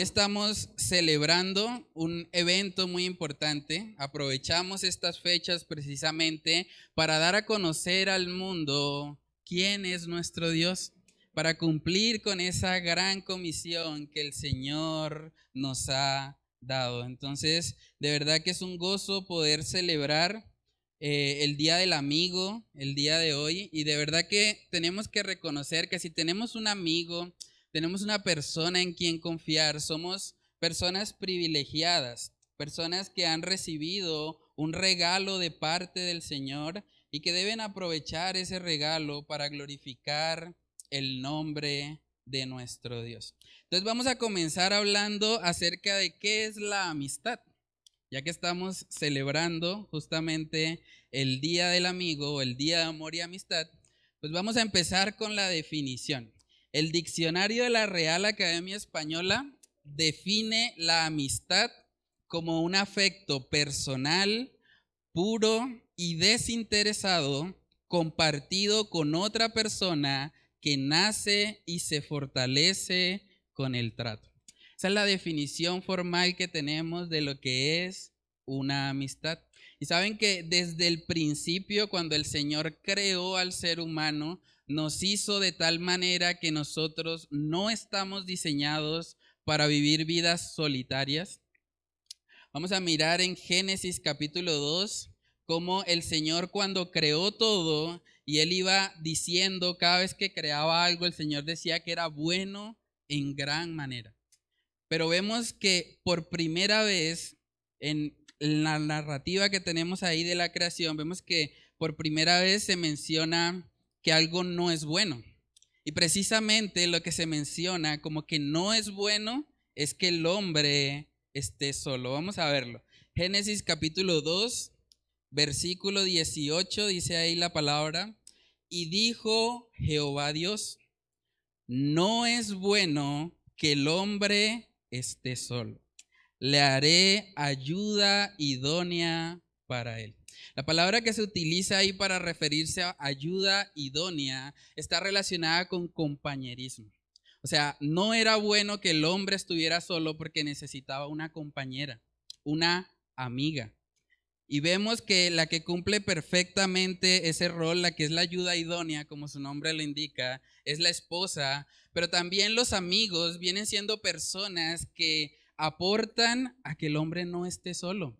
Estamos celebrando un evento muy importante. Aprovechamos estas fechas precisamente para dar a conocer al mundo quién es nuestro Dios, para cumplir con esa gran comisión que el Señor nos ha dado. Entonces, de verdad que es un gozo poder celebrar eh, el Día del Amigo, el día de hoy, y de verdad que tenemos que reconocer que si tenemos un amigo, tenemos una persona en quien confiar, somos personas privilegiadas, personas que han recibido un regalo de parte del Señor y que deben aprovechar ese regalo para glorificar el nombre de nuestro Dios. Entonces vamos a comenzar hablando acerca de qué es la amistad ya que estamos celebrando justamente el Día del Amigo el Día de Amor y Amistad, pues vamos a empezar con la definición. El diccionario de la Real Academia Española define la amistad como un afecto personal, puro y desinteresado compartido con otra persona que nace y se fortalece con el trato. Esa es la definición formal que tenemos de lo que es una amistad. Y saben que desde el principio, cuando el Señor creó al ser humano, nos hizo de tal manera que nosotros no estamos diseñados para vivir vidas solitarias. Vamos a mirar en Génesis capítulo 2 cómo el Señor cuando creó todo y él iba diciendo cada vez que creaba algo, el Señor decía que era bueno en gran manera. Pero vemos que por primera vez en la narrativa que tenemos ahí de la creación, vemos que por primera vez se menciona que algo no es bueno. Y precisamente lo que se menciona como que no es bueno es que el hombre esté solo. Vamos a verlo. Génesis capítulo 2, versículo 18 dice ahí la palabra, y dijo Jehová Dios, no es bueno que el hombre esté solo. Le haré ayuda idónea para él. La palabra que se utiliza ahí para referirse a ayuda idónea está relacionada con compañerismo. O sea, no era bueno que el hombre estuviera solo porque necesitaba una compañera, una amiga. Y vemos que la que cumple perfectamente ese rol, la que es la ayuda idónea, como su nombre lo indica, es la esposa, pero también los amigos vienen siendo personas que aportan a que el hombre no esté solo,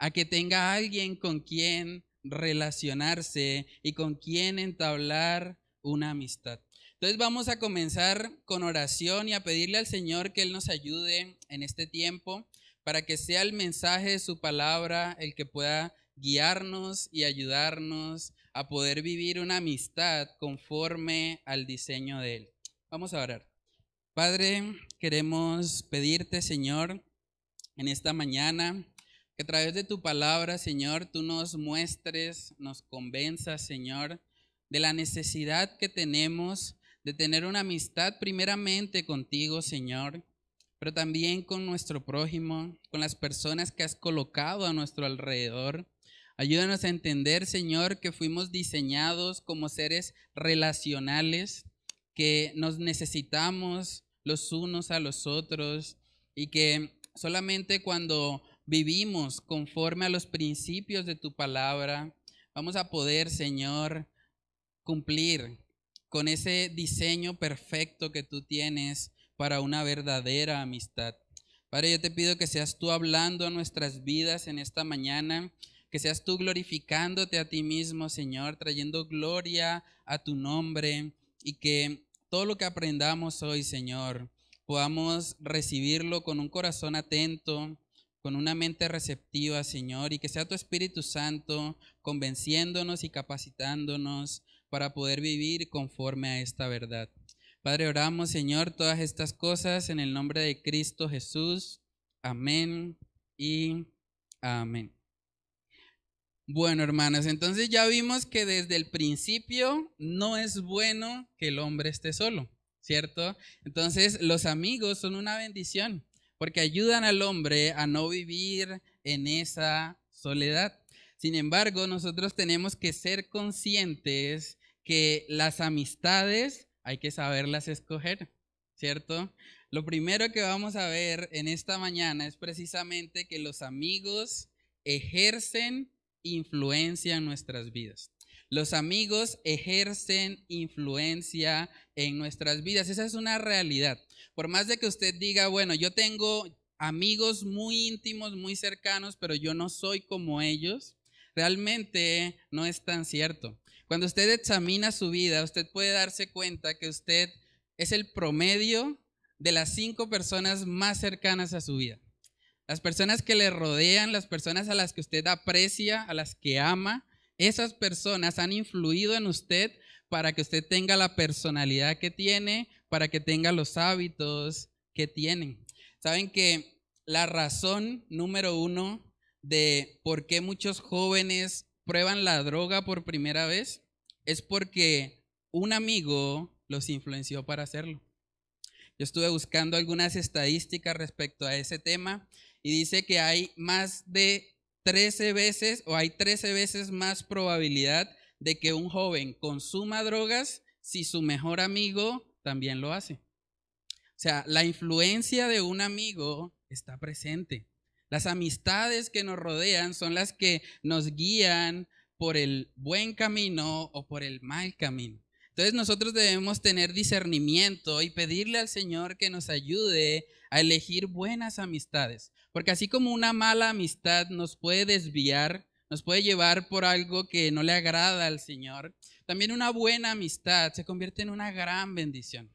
a que tenga alguien con quien relacionarse y con quien entablar una amistad. Entonces vamos a comenzar con oración y a pedirle al Señor que Él nos ayude en este tiempo para que sea el mensaje de su palabra el que pueda guiarnos y ayudarnos a poder vivir una amistad conforme al diseño de Él. Vamos a orar. Padre, queremos pedirte, Señor, en esta mañana, que a través de tu palabra, Señor, tú nos muestres, nos convenzas, Señor, de la necesidad que tenemos de tener una amistad primeramente contigo, Señor, pero también con nuestro prójimo, con las personas que has colocado a nuestro alrededor. Ayúdanos a entender, Señor, que fuimos diseñados como seres relacionales, que nos necesitamos los unos a los otros y que solamente cuando vivimos conforme a los principios de tu palabra, vamos a poder, Señor, cumplir con ese diseño perfecto que tú tienes para una verdadera amistad. Padre, yo te pido que seas tú hablando a nuestras vidas en esta mañana, que seas tú glorificándote a ti mismo, Señor, trayendo gloria a tu nombre y que todo lo que aprendamos hoy, Señor, podamos recibirlo con un corazón atento, con una mente receptiva, Señor, y que sea tu Espíritu Santo convenciéndonos y capacitándonos para poder vivir conforme a esta verdad. Padre, oramos, Señor, todas estas cosas en el nombre de Cristo Jesús. Amén y amén. Bueno, hermanos, entonces ya vimos que desde el principio no es bueno que el hombre esté solo, ¿cierto? Entonces los amigos son una bendición porque ayudan al hombre a no vivir en esa soledad. Sin embargo, nosotros tenemos que ser conscientes que las amistades hay que saberlas escoger, ¿cierto? Lo primero que vamos a ver en esta mañana es precisamente que los amigos ejercen influencia en nuestras vidas. Los amigos ejercen influencia en nuestras vidas. Esa es una realidad. Por más de que usted diga, bueno, yo tengo amigos muy íntimos, muy cercanos, pero yo no soy como ellos, realmente no es tan cierto. Cuando usted examina su vida, usted puede darse cuenta que usted es el promedio de las cinco personas más cercanas a su vida. Las personas que le rodean, las personas a las que usted aprecia, a las que ama, esas personas han influido en usted para que usted tenga la personalidad que tiene, para que tenga los hábitos que tienen. Saben que la razón número uno de por qué muchos jóvenes prueban la droga por primera vez es porque un amigo los influenció para hacerlo. Yo estuve buscando algunas estadísticas respecto a ese tema y dice que hay más de 13 veces o hay 13 veces más probabilidad de que un joven consuma drogas si su mejor amigo también lo hace. O sea, la influencia de un amigo está presente. Las amistades que nos rodean son las que nos guían por el buen camino o por el mal camino. Entonces nosotros debemos tener discernimiento y pedirle al Señor que nos ayude a elegir buenas amistades. Porque así como una mala amistad nos puede desviar, nos puede llevar por algo que no le agrada al Señor, también una buena amistad se convierte en una gran bendición.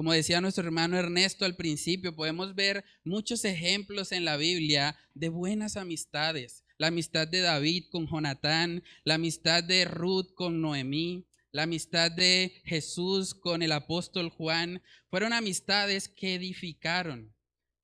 Como decía nuestro hermano Ernesto al principio, podemos ver muchos ejemplos en la Biblia de buenas amistades. La amistad de David con Jonatán, la amistad de Ruth con Noemí, la amistad de Jesús con el apóstol Juan, fueron amistades que edificaron,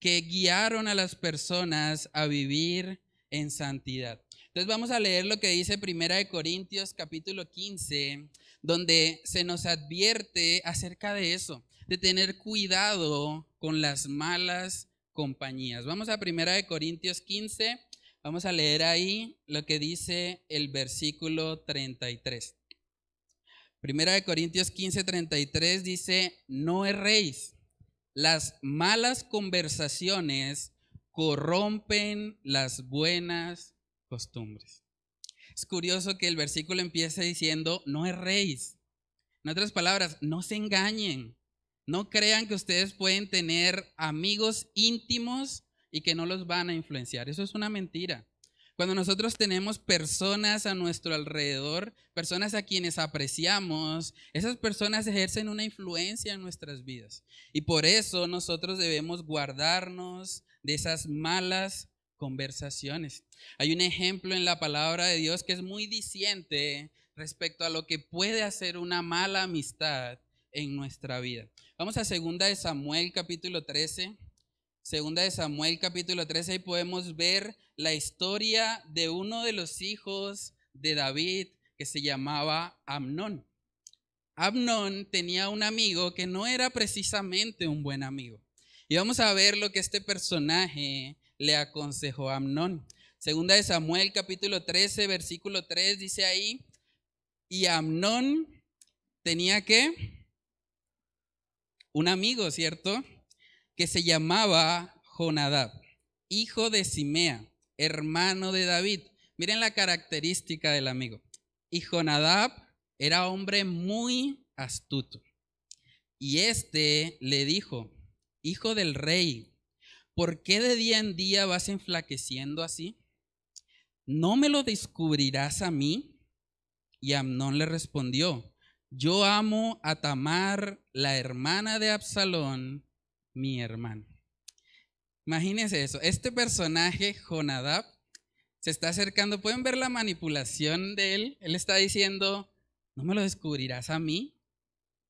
que guiaron a las personas a vivir en santidad. Entonces vamos a leer lo que dice Primera de Corintios capítulo 15, donde se nos advierte acerca de eso, de tener cuidado con las malas compañías. Vamos a Primera de Corintios 15, vamos a leer ahí lo que dice el versículo 33. Primera de Corintios 15, 33 dice, no erréis las malas conversaciones corrompen las buenas costumbres. Es curioso que el versículo empiece diciendo, no erréis. En otras palabras, no se engañen. No crean que ustedes pueden tener amigos íntimos y que no los van a influenciar. Eso es una mentira. Cuando nosotros tenemos personas a nuestro alrededor, personas a quienes apreciamos, esas personas ejercen una influencia en nuestras vidas. Y por eso nosotros debemos guardarnos de esas malas conversaciones. Hay un ejemplo en la palabra de Dios que es muy diciente respecto a lo que puede hacer una mala amistad en nuestra vida. Vamos a segunda de Samuel capítulo 13. Segunda de Samuel capítulo 13 y podemos ver la historia de uno de los hijos de David que se llamaba Amnón. Amnón tenía un amigo que no era precisamente un buen amigo. Y vamos a ver lo que este personaje le aconsejó a Amnón. Segunda de Samuel capítulo 13 versículo 3 dice ahí, y Amnón tenía que un amigo, ¿cierto? Que se llamaba Jonadab, hijo de Simea hermano de David. Miren la característica del amigo. Y Jonadab era hombre muy astuto. Y este le dijo, hijo del rey, ¿por qué de día en día vas enflaqueciendo así? ¿No me lo descubrirás a mí? Y Amnón le respondió, yo amo a Tamar, la hermana de Absalón, mi hermano. Imagínense eso. Este personaje, Jonadab, se está acercando. ¿Pueden ver la manipulación de él? Él está diciendo, no me lo descubrirás a mí.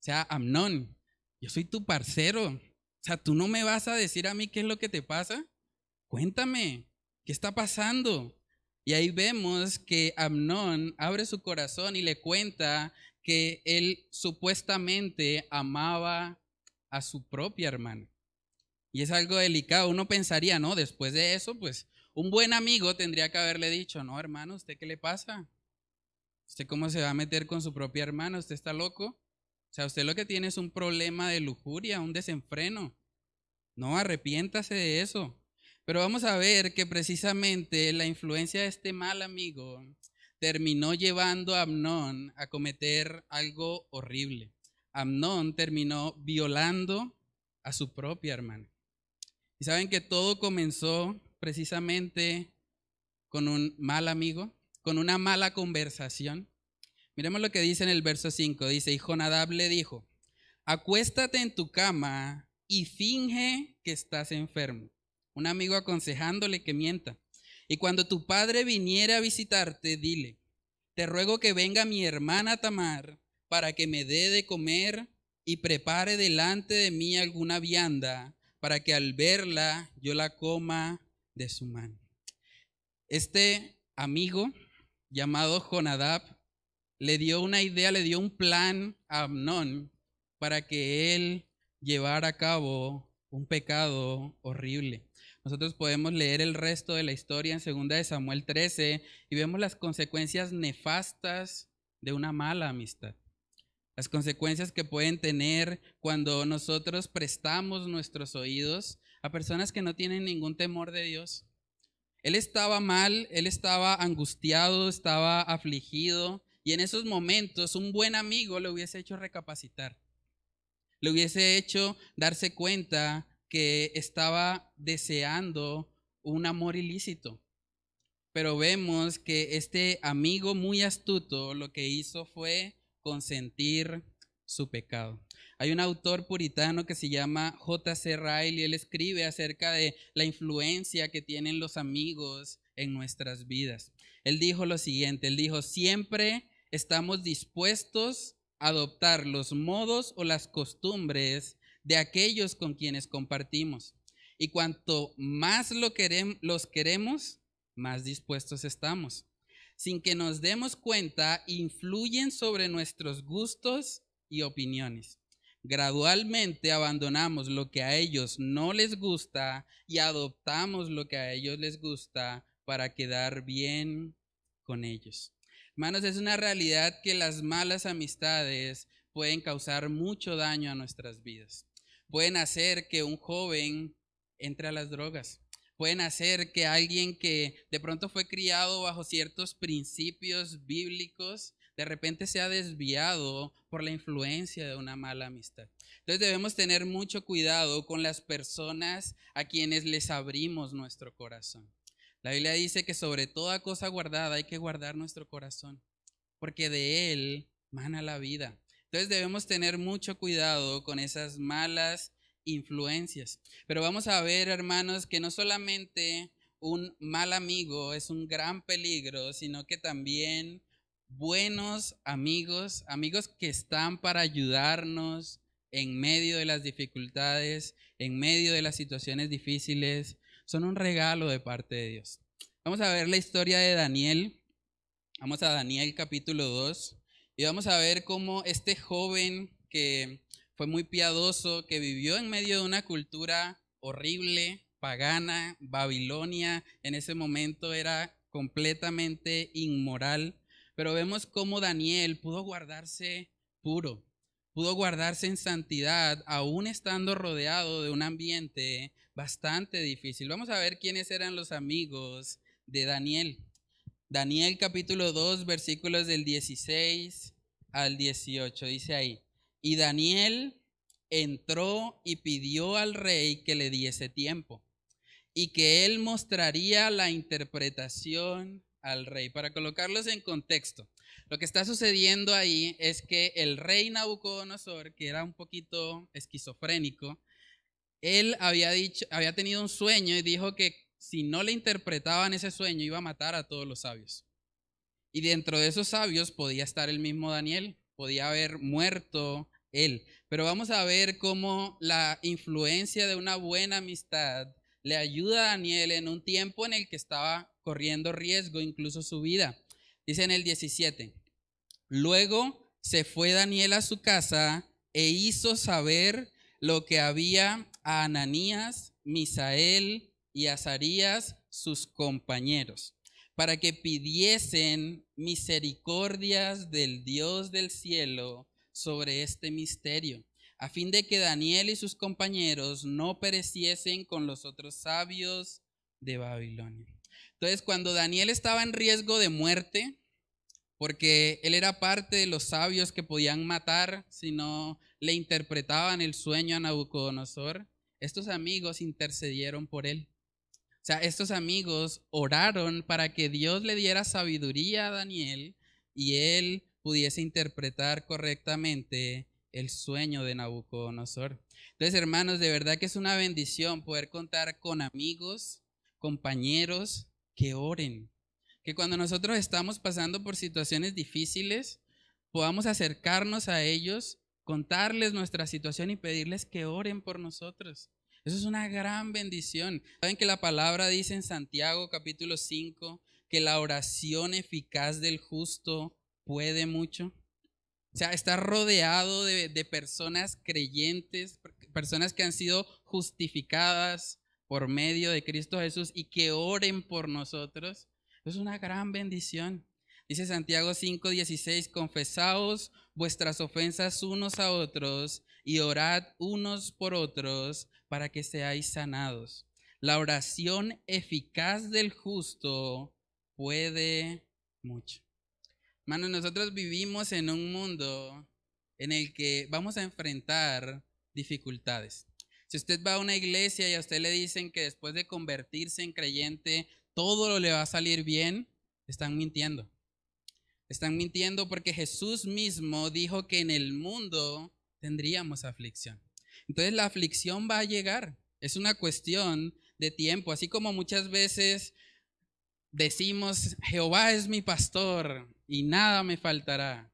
O sea, Amnón, yo soy tu parcero. O sea, tú no me vas a decir a mí qué es lo que te pasa. Cuéntame, ¿qué está pasando? Y ahí vemos que Amnón abre su corazón y le cuenta que él supuestamente amaba a su propia hermana. Y es algo delicado. Uno pensaría, ¿no? Después de eso, pues un buen amigo tendría que haberle dicho, no, hermano, ¿usted qué le pasa? ¿Usted cómo se va a meter con su propia hermana? ¿Usted está loco? O sea, usted lo que tiene es un problema de lujuria, un desenfreno. No, arrepiéntase de eso. Pero vamos a ver que precisamente la influencia de este mal amigo terminó llevando a Amnón a cometer algo horrible. Amnón terminó violando a su propia hermana. Y saben que todo comenzó precisamente con un mal amigo, con una mala conversación. Miremos lo que dice en el verso 5. Dice, y Jonadab le dijo, acuéstate en tu cama y finge que estás enfermo. Un amigo aconsejándole que mienta. Y cuando tu padre viniera a visitarte, dile, te ruego que venga mi hermana Tamar para que me dé de comer y prepare delante de mí alguna vianda para que al verla yo la coma de su mano. Este amigo llamado Jonadab le dio una idea, le dio un plan a Amnón para que él llevara a cabo un pecado horrible. Nosotros podemos leer el resto de la historia en 2 de Samuel 13 y vemos las consecuencias nefastas de una mala amistad. Las consecuencias que pueden tener cuando nosotros prestamos nuestros oídos a personas que no tienen ningún temor de Dios. Él estaba mal, él estaba angustiado, estaba afligido y en esos momentos un buen amigo le hubiese hecho recapacitar. Le hubiese hecho darse cuenta que estaba deseando un amor ilícito. Pero vemos que este amigo muy astuto lo que hizo fue consentir su pecado. Hay un autor puritano que se llama J.C. Ryle y él escribe acerca de la influencia que tienen los amigos en nuestras vidas. Él dijo lo siguiente, él dijo, siempre estamos dispuestos a adoptar los modos o las costumbres de aquellos con quienes compartimos. Y cuanto más los queremos, más dispuestos estamos. Sin que nos demos cuenta, influyen sobre nuestros gustos y opiniones. Gradualmente abandonamos lo que a ellos no les gusta y adoptamos lo que a ellos les gusta para quedar bien con ellos. Hermanos, es una realidad que las malas amistades pueden causar mucho daño a nuestras vidas pueden hacer que un joven entre a las drogas. Pueden hacer que alguien que de pronto fue criado bajo ciertos principios bíblicos, de repente sea desviado por la influencia de una mala amistad. Entonces debemos tener mucho cuidado con las personas a quienes les abrimos nuestro corazón. La Biblia dice que sobre toda cosa guardada hay que guardar nuestro corazón, porque de él mana la vida. Entonces debemos tener mucho cuidado con esas malas influencias. Pero vamos a ver, hermanos, que no solamente un mal amigo es un gran peligro, sino que también buenos amigos, amigos que están para ayudarnos en medio de las dificultades, en medio de las situaciones difíciles, son un regalo de parte de Dios. Vamos a ver la historia de Daniel. Vamos a Daniel capítulo 2. Y vamos a ver cómo este joven que fue muy piadoso, que vivió en medio de una cultura horrible, pagana, Babilonia, en ese momento era completamente inmoral, pero vemos cómo Daniel pudo guardarse puro, pudo guardarse en santidad, aún estando rodeado de un ambiente bastante difícil. Vamos a ver quiénes eran los amigos de Daniel. Daniel capítulo 2, versículos del 16 al 18, dice ahí. Y Daniel entró y pidió al rey que le diese tiempo y que él mostraría la interpretación al rey. Para colocarlos en contexto, lo que está sucediendo ahí es que el rey Nabucodonosor, que era un poquito esquizofrénico, él había dicho, había tenido un sueño y dijo que si no le interpretaban ese sueño, iba a matar a todos los sabios. Y dentro de esos sabios podía estar el mismo Daniel, podía haber muerto él. Pero vamos a ver cómo la influencia de una buena amistad le ayuda a Daniel en un tiempo en el que estaba corriendo riesgo, incluso su vida. Dice en el 17, luego se fue Daniel a su casa e hizo saber lo que había a Ananías, Misael y Azarías, sus compañeros, para que pidiesen misericordias del Dios del cielo sobre este misterio, a fin de que Daniel y sus compañeros no pereciesen con los otros sabios de Babilonia. Entonces, cuando Daniel estaba en riesgo de muerte, porque él era parte de los sabios que podían matar si no le interpretaban el sueño a Nabucodonosor, estos amigos intercedieron por él. O sea, estos amigos oraron para que Dios le diera sabiduría a Daniel y él pudiese interpretar correctamente el sueño de Nabucodonosor. Entonces, hermanos, de verdad que es una bendición poder contar con amigos, compañeros que oren. Que cuando nosotros estamos pasando por situaciones difíciles, podamos acercarnos a ellos, contarles nuestra situación y pedirles que oren por nosotros. Eso es una gran bendición. Saben que la palabra dice en Santiago capítulo 5 que la oración eficaz del justo puede mucho. O sea, está rodeado de, de, personas creyentes, personas que han sido justificadas por medio de Cristo Jesús y que oren por nosotros. Es una gran bendición. Dice Santiago 5:16, confesaos vuestras ofensas unos a otros y orad unos por otros para que seáis sanados. La oración eficaz del justo puede mucho. Hermanos, nosotros vivimos en un mundo en el que vamos a enfrentar dificultades. Si usted va a una iglesia y a usted le dicen que después de convertirse en creyente todo le va a salir bien, están mintiendo. Están mintiendo porque Jesús mismo dijo que en el mundo tendríamos aflicción. Entonces la aflicción va a llegar. Es una cuestión de tiempo. Así como muchas veces decimos, Jehová es mi pastor y nada me faltará.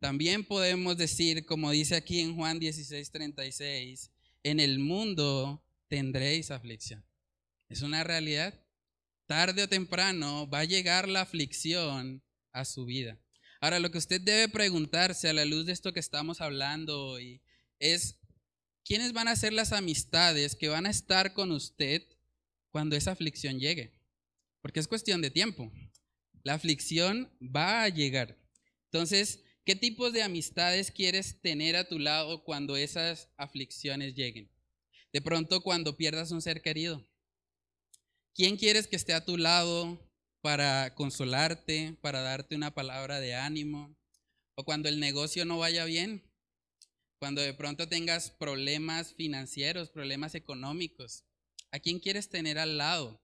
También podemos decir, como dice aquí en Juan 16, 36, en el mundo tendréis aflicción. Es una realidad. Tarde o temprano va a llegar la aflicción a su vida. Ahora, lo que usted debe preguntarse a la luz de esto que estamos hablando hoy es, ¿quiénes van a ser las amistades que van a estar con usted cuando esa aflicción llegue? Porque es cuestión de tiempo. La aflicción va a llegar. Entonces, ¿qué tipos de amistades quieres tener a tu lado cuando esas aflicciones lleguen? De pronto cuando pierdas un ser querido. ¿Quién quieres que esté a tu lado para consolarte, para darte una palabra de ánimo? O cuando el negocio no vaya bien, cuando de pronto tengas problemas financieros, problemas económicos. ¿A quién quieres tener al lado?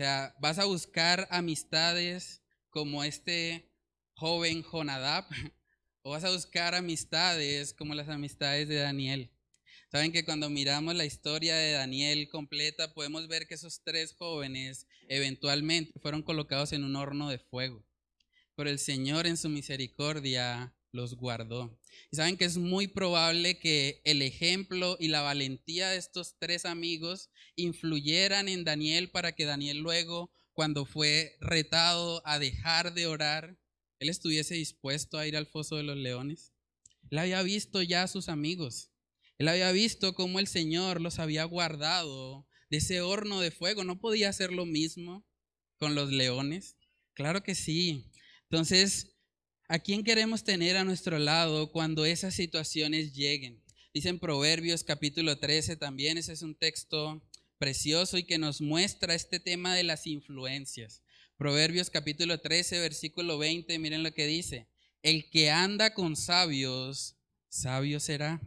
Sea, vas a buscar amistades como este joven Jonadab, o vas a buscar amistades como las amistades de Daniel. Saben que cuando miramos la historia de Daniel completa, podemos ver que esos tres jóvenes eventualmente fueron colocados en un horno de fuego. Pero el Señor en su misericordia los guardó. Y saben que es muy probable que el ejemplo y la valentía de estos tres amigos influyeran en Daniel para que Daniel luego, cuando fue retado a dejar de orar, él estuviese dispuesto a ir al foso de los leones. Él había visto ya a sus amigos. Él había visto cómo el Señor los había guardado de ese horno de fuego. ¿No podía hacer lo mismo con los leones? Claro que sí. Entonces, ¿A quién queremos tener a nuestro lado cuando esas situaciones lleguen? Dicen Proverbios capítulo 13 también, ese es un texto precioso y que nos muestra este tema de las influencias. Proverbios capítulo 13, versículo 20, miren lo que dice. El que anda con sabios, sabio será.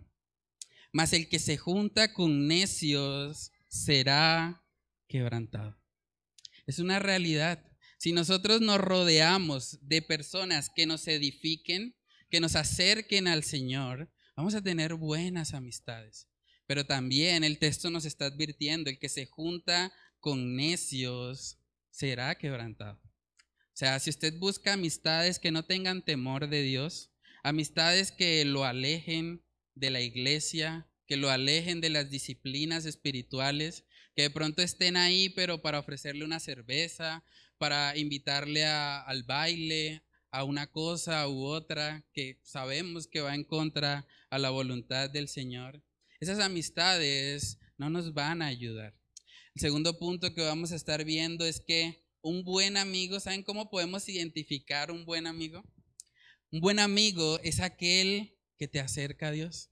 Mas el que se junta con necios será quebrantado. Es una realidad. Si nosotros nos rodeamos de personas que nos edifiquen, que nos acerquen al Señor, vamos a tener buenas amistades. Pero también el texto nos está advirtiendo, el que se junta con necios será quebrantado. O sea, si usted busca amistades que no tengan temor de Dios, amistades que lo alejen de la iglesia, que lo alejen de las disciplinas espirituales, que de pronto estén ahí, pero para ofrecerle una cerveza para invitarle al baile, a una cosa u otra que sabemos que va en contra a la voluntad del Señor. Esas amistades no nos van a ayudar. El segundo punto que vamos a estar viendo es que un buen amigo, ¿saben cómo podemos identificar un buen amigo? Un buen amigo es aquel que te acerca a Dios.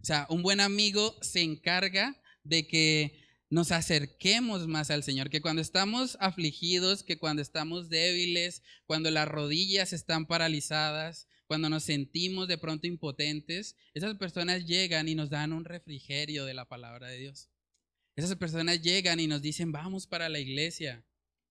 O sea, un buen amigo se encarga de que nos acerquemos más al Señor, que cuando estamos afligidos, que cuando estamos débiles, cuando las rodillas están paralizadas, cuando nos sentimos de pronto impotentes, esas personas llegan y nos dan un refrigerio de la palabra de Dios. Esas personas llegan y nos dicen, vamos para la iglesia,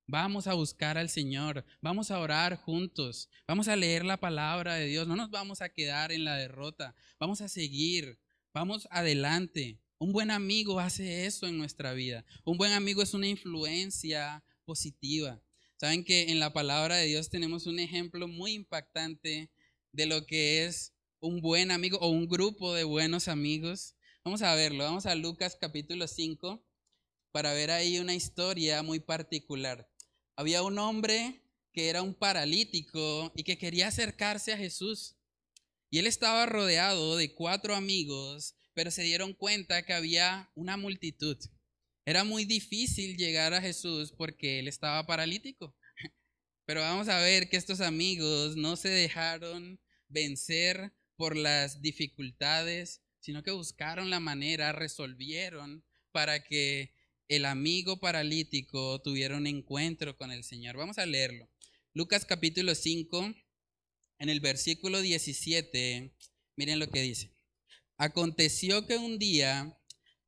vamos a buscar al Señor, vamos a orar juntos, vamos a leer la palabra de Dios, no nos vamos a quedar en la derrota, vamos a seguir, vamos adelante. Un buen amigo hace eso en nuestra vida. Un buen amigo es una influencia positiva. Saben que en la palabra de Dios tenemos un ejemplo muy impactante de lo que es un buen amigo o un grupo de buenos amigos. Vamos a verlo, vamos a Lucas capítulo 5 para ver ahí una historia muy particular. Había un hombre que era un paralítico y que quería acercarse a Jesús. Y él estaba rodeado de cuatro amigos, pero se dieron cuenta que había una multitud. Era muy difícil llegar a Jesús porque él estaba paralítico. Pero vamos a ver que estos amigos no se dejaron vencer por las dificultades, sino que buscaron la manera, resolvieron para que el amigo paralítico tuviera un encuentro con el Señor. Vamos a leerlo. Lucas capítulo 5, en el versículo 17, miren lo que dice. Aconteció que un día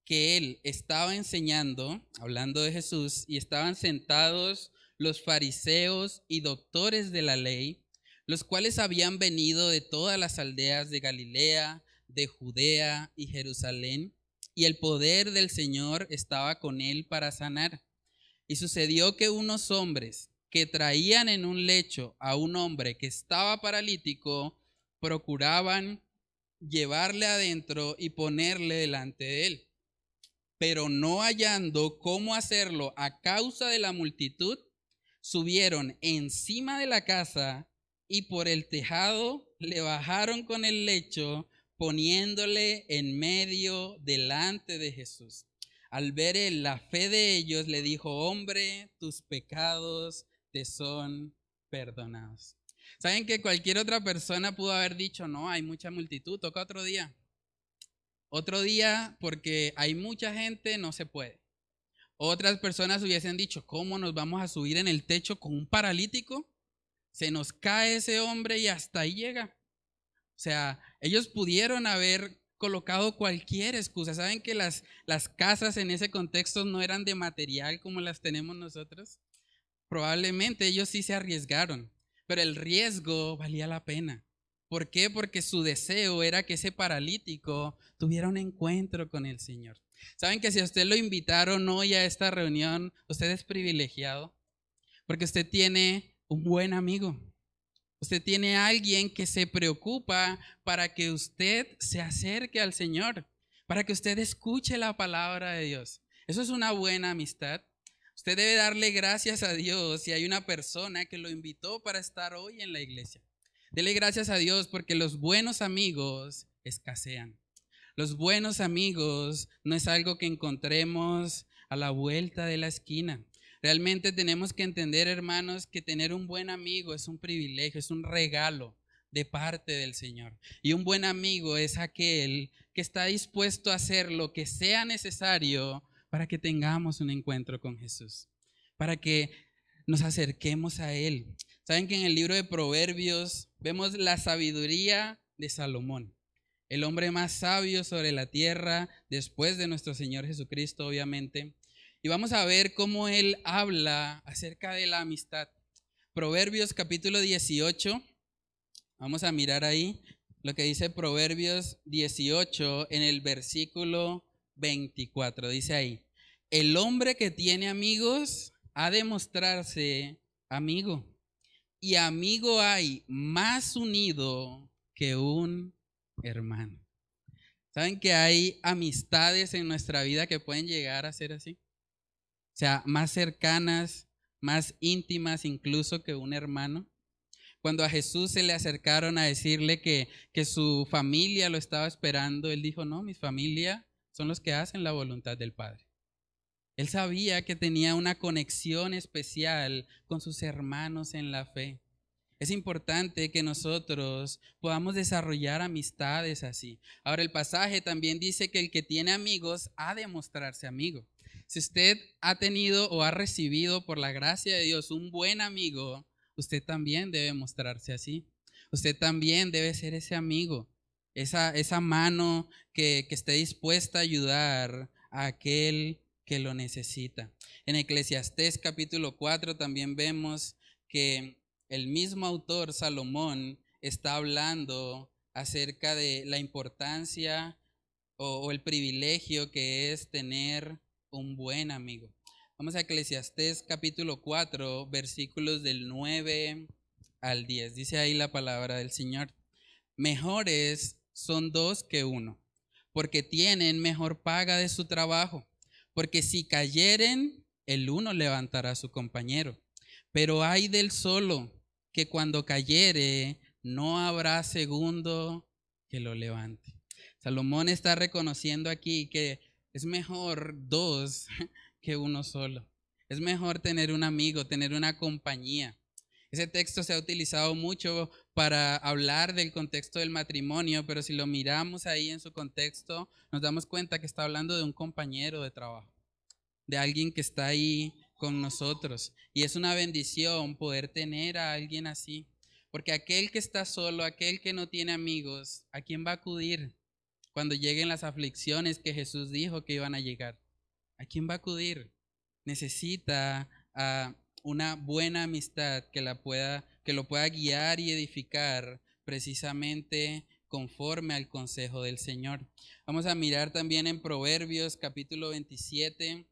que él estaba enseñando, hablando de Jesús, y estaban sentados los fariseos y doctores de la ley, los cuales habían venido de todas las aldeas de Galilea, de Judea y Jerusalén, y el poder del Señor estaba con él para sanar. Y sucedió que unos hombres que traían en un lecho a un hombre que estaba paralítico, procuraban llevarle adentro y ponerle delante de él. Pero no hallando cómo hacerlo a causa de la multitud, subieron encima de la casa y por el tejado le bajaron con el lecho, poniéndole en medio delante de Jesús. Al ver la fe de ellos, le dijo, hombre, tus pecados te son perdonados. ¿Saben que cualquier otra persona pudo haber dicho, no, hay mucha multitud, toca otro día? Otro día porque hay mucha gente, no se puede. Otras personas hubiesen dicho, ¿cómo nos vamos a subir en el techo con un paralítico? se nos cae ese hombre y hasta ahí llega. O sea, ellos pudieron haber colocado cualquier excusa. ¿Saben que las, las casas en ese contexto no eran de material como las tenemos nosotros? Probablemente ellos sí se arriesgaron, pero el riesgo valía la pena. ¿Por qué? Porque su deseo era que ese paralítico tuviera un encuentro con el Señor. ¿Saben que si a usted lo invitaron hoy a esta reunión, usted es privilegiado? Porque usted tiene un buen amigo. Usted tiene alguien que se preocupa para que usted se acerque al Señor, para que usted escuche la palabra de Dios. Eso es una buena amistad. Usted debe darle gracias a Dios si hay una persona que lo invitó para estar hoy en la iglesia. Dele gracias a Dios porque los buenos amigos escasean. Los buenos amigos no es algo que encontremos a la vuelta de la esquina. Realmente tenemos que entender, hermanos, que tener un buen amigo es un privilegio, es un regalo de parte del Señor. Y un buen amigo es aquel que está dispuesto a hacer lo que sea necesario para que tengamos un encuentro con Jesús, para que nos acerquemos a Él. Saben que en el libro de Proverbios vemos la sabiduría de Salomón, el hombre más sabio sobre la tierra después de nuestro Señor Jesucristo, obviamente. Y vamos a ver cómo él habla acerca de la amistad. Proverbios capítulo 18. Vamos a mirar ahí lo que dice Proverbios 18 en el versículo 24. Dice ahí, el hombre que tiene amigos ha de mostrarse amigo. Y amigo hay más unido que un hermano. ¿Saben que hay amistades en nuestra vida que pueden llegar a ser así? O sea, más cercanas, más íntimas incluso que un hermano. Cuando a Jesús se le acercaron a decirle que, que su familia lo estaba esperando, él dijo, no, mi familia son los que hacen la voluntad del Padre. Él sabía que tenía una conexión especial con sus hermanos en la fe. Es importante que nosotros podamos desarrollar amistades así. Ahora el pasaje también dice que el que tiene amigos ha de mostrarse amigo. Si usted ha tenido o ha recibido por la gracia de Dios un buen amigo, usted también debe mostrarse así. Usted también debe ser ese amigo, esa, esa mano que, que esté dispuesta a ayudar a aquel que lo necesita. En Eclesiastés capítulo 4 también vemos que el mismo autor Salomón está hablando acerca de la importancia o, el privilegio que es tener un buen amigo. Vamos a Eclesiastés capítulo 4, versículos del 9 al 10. Dice ahí la palabra del Señor. Mejores son dos que uno, porque tienen mejor paga de su trabajo. Porque si cayeren, el uno levantará a su compañero. Pero hay del solo que cuando cayere, no habrá segundo que lo levante. Salomón está reconociendo aquí que es mejor dos que uno solo. Es mejor tener un amigo, tener una compañía. Ese texto se ha utilizado mucho para hablar del contexto del matrimonio, pero si lo miramos ahí en su contexto, nos damos cuenta que está hablando de un compañero de trabajo, de alguien que está ahí con nosotros. Y es una bendición poder tener a alguien así, porque aquel que está solo, aquel que no tiene amigos, ¿a quién va a acudir cuando lleguen las aflicciones que Jesús dijo que iban a llegar? ¿A quién va a acudir? Necesita a una buena amistad que, la pueda, que lo pueda guiar y edificar precisamente conforme al consejo del Señor. Vamos a mirar también en Proverbios capítulo 27.